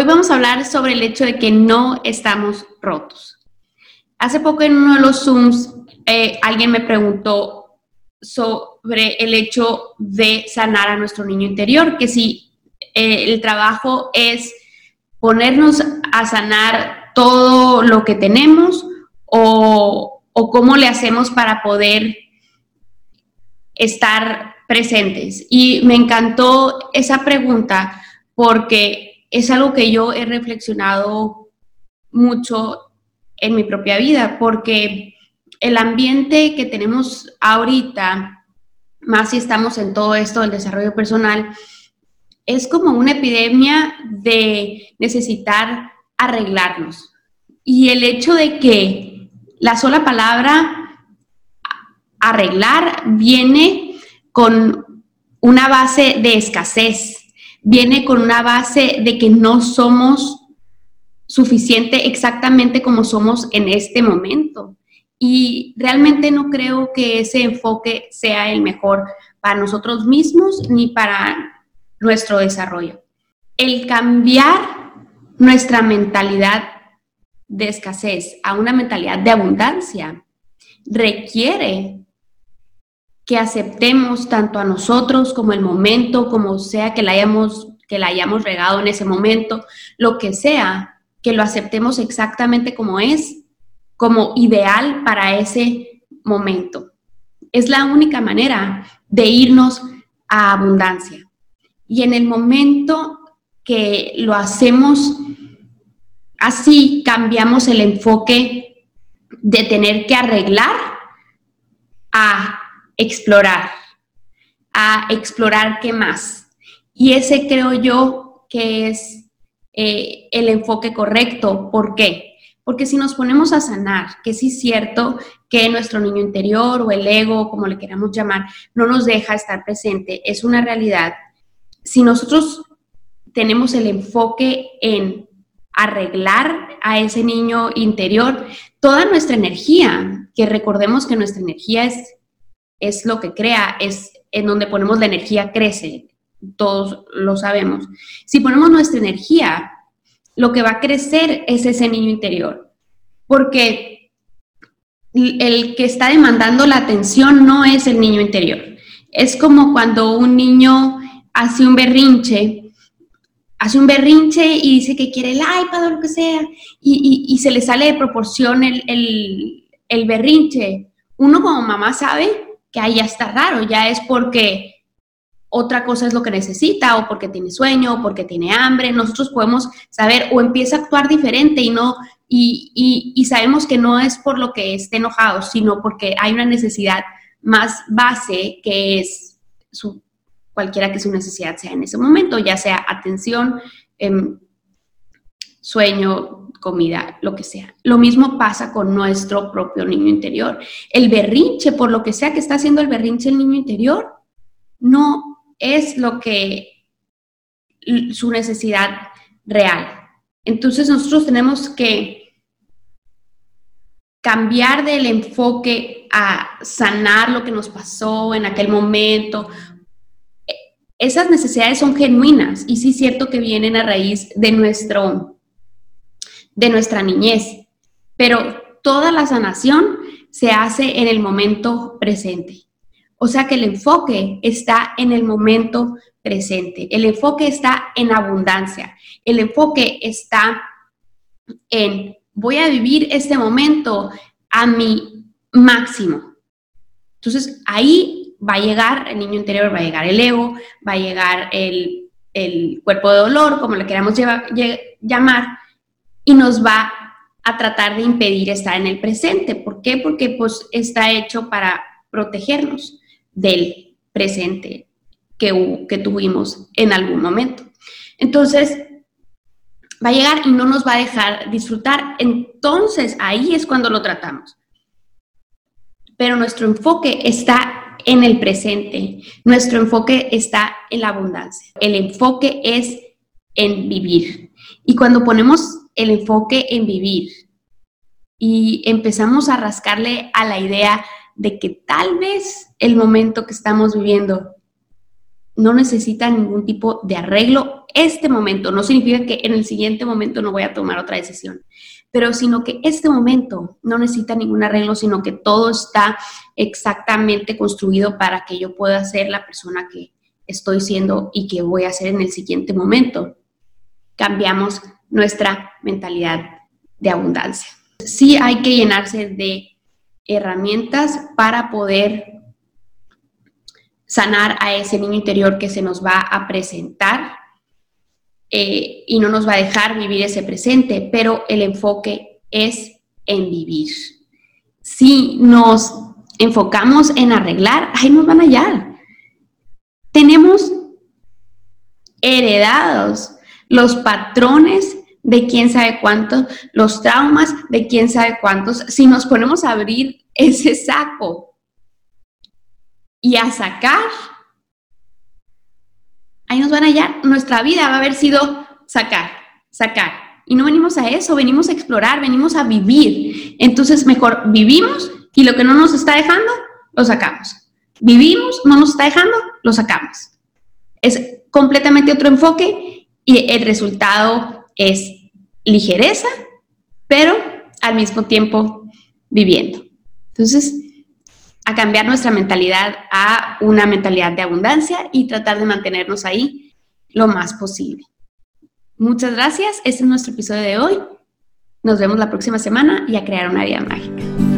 Hoy vamos a hablar sobre el hecho de que no estamos rotos. Hace poco en uno de los Zooms eh, alguien me preguntó sobre el hecho de sanar a nuestro niño interior, que si eh, el trabajo es ponernos a sanar todo lo que tenemos o, o cómo le hacemos para poder estar presentes. Y me encantó esa pregunta porque es algo que yo he reflexionado mucho en mi propia vida, porque el ambiente que tenemos ahorita, más si estamos en todo esto del desarrollo personal, es como una epidemia de necesitar arreglarnos. Y el hecho de que la sola palabra arreglar viene con una base de escasez, viene con una base de que no somos suficiente exactamente como somos en este momento. Y realmente no creo que ese enfoque sea el mejor para nosotros mismos ni para nuestro desarrollo. El cambiar nuestra mentalidad de escasez a una mentalidad de abundancia requiere que aceptemos tanto a nosotros como el momento, como sea que la hayamos, que la hayamos regado en ese momento, lo que sea, que lo aceptemos exactamente como es, como ideal para ese momento. Es la única manera de irnos a abundancia. Y en el momento que lo hacemos así, cambiamos el enfoque de tener que arreglar a explorar, a explorar qué más. Y ese creo yo que es eh, el enfoque correcto. ¿Por qué? Porque si nos ponemos a sanar, que sí es cierto que nuestro niño interior o el ego, como le queramos llamar, no nos deja estar presente, es una realidad. Si nosotros tenemos el enfoque en arreglar a ese niño interior, toda nuestra energía, que recordemos que nuestra energía es es lo que crea, es en donde ponemos la energía crece, todos lo sabemos. Si ponemos nuestra energía, lo que va a crecer es ese niño interior, porque el que está demandando la atención no es el niño interior. Es como cuando un niño hace un berrinche, hace un berrinche y dice que quiere el iPad o lo que sea, y, se le sale de proporción el, el berrinche. Uno como mamá sabe que ahí ya está raro, ya es porque otra cosa es lo que necesita o porque tiene sueño o porque tiene hambre. Nosotros podemos saber o empieza a actuar diferente y no y, y, sabemos que no es por lo que esté enojado, sino porque hay una necesidad más base que es su, cualquiera que su necesidad sea en ese momento, ya sea atención, em, sueño, comida, lo que sea. Lo mismo pasa con nuestro propio niño interior. El berrinche, por lo que sea que está haciendo el berrinche el niño interior, no es lo que su necesidad real. Entonces nosotros tenemos que cambiar del enfoque a sanar lo que nos pasó en aquel momento. Esas necesidades son genuinas y sí es cierto que vienen a raíz de nuestro de nuestra niñez, pero toda la sanación se hace en el momento presente. O sea que el enfoque está en el momento presente, el enfoque está en abundancia, el enfoque está en voy a vivir este momento a mi máximo. Entonces ahí va a llegar el niño interior, va a llegar el ego, va a llegar el, cuerpo de dolor, como le queramos llamar, y nos va a tratar de impedir estar en el presente. ¿Por qué? Porque pues está hecho para protegernos del presente que, que tuvimos en algún momento. Entonces, va a llegar y no nos va a dejar disfrutar. Entonces, ahí es cuando lo tratamos. Pero nuestro enfoque está en el presente. Nuestro enfoque está en la abundancia. El enfoque es en vivir. Y cuando ponemos el enfoque en vivir y empezamos a rascarle a la idea de que tal vez el momento que estamos viviendo no necesita ningún tipo de arreglo este momento. No significa que en el siguiente momento no voy a tomar otra decisión, pero sino que este momento no necesita ningún arreglo, sino que todo está exactamente construido para que yo pueda ser la persona que estoy siendo y que voy a ser en el siguiente momento. Cambiamos nuestra mentalidad de abundancia. Sí hay que llenarse de herramientas para poder sanar a ese niño interior que se nos va a presentar eh, y no nos va a dejar vivir ese presente, pero el enfoque es en vivir. Si nos enfocamos en arreglar, ahí nos van a hallar. Tenemos heredados los patrones de quién sabe cuántos, los traumas de quién sabe cuántos. Si nos ponemos a abrir ese saco y a sacar, ahí nos van a hallar. Nuestra vida va a haber sido sacar, sacar. Y no venimos a eso, venimos a explorar, venimos a vivir. Entonces, mejor vivimos y lo que no nos está dejando, lo sacamos. Vivimos, no nos está dejando, lo sacamos. Es completamente otro enfoque y el resultado es ligereza, pero al mismo tiempo viviendo. Entonces, a cambiar nuestra mentalidad a una mentalidad de abundancia y tratar de mantenernos ahí lo más posible. Muchas gracias, este es nuestro episodio de hoy. Nos vemos la próxima semana y a crear una vida mágica.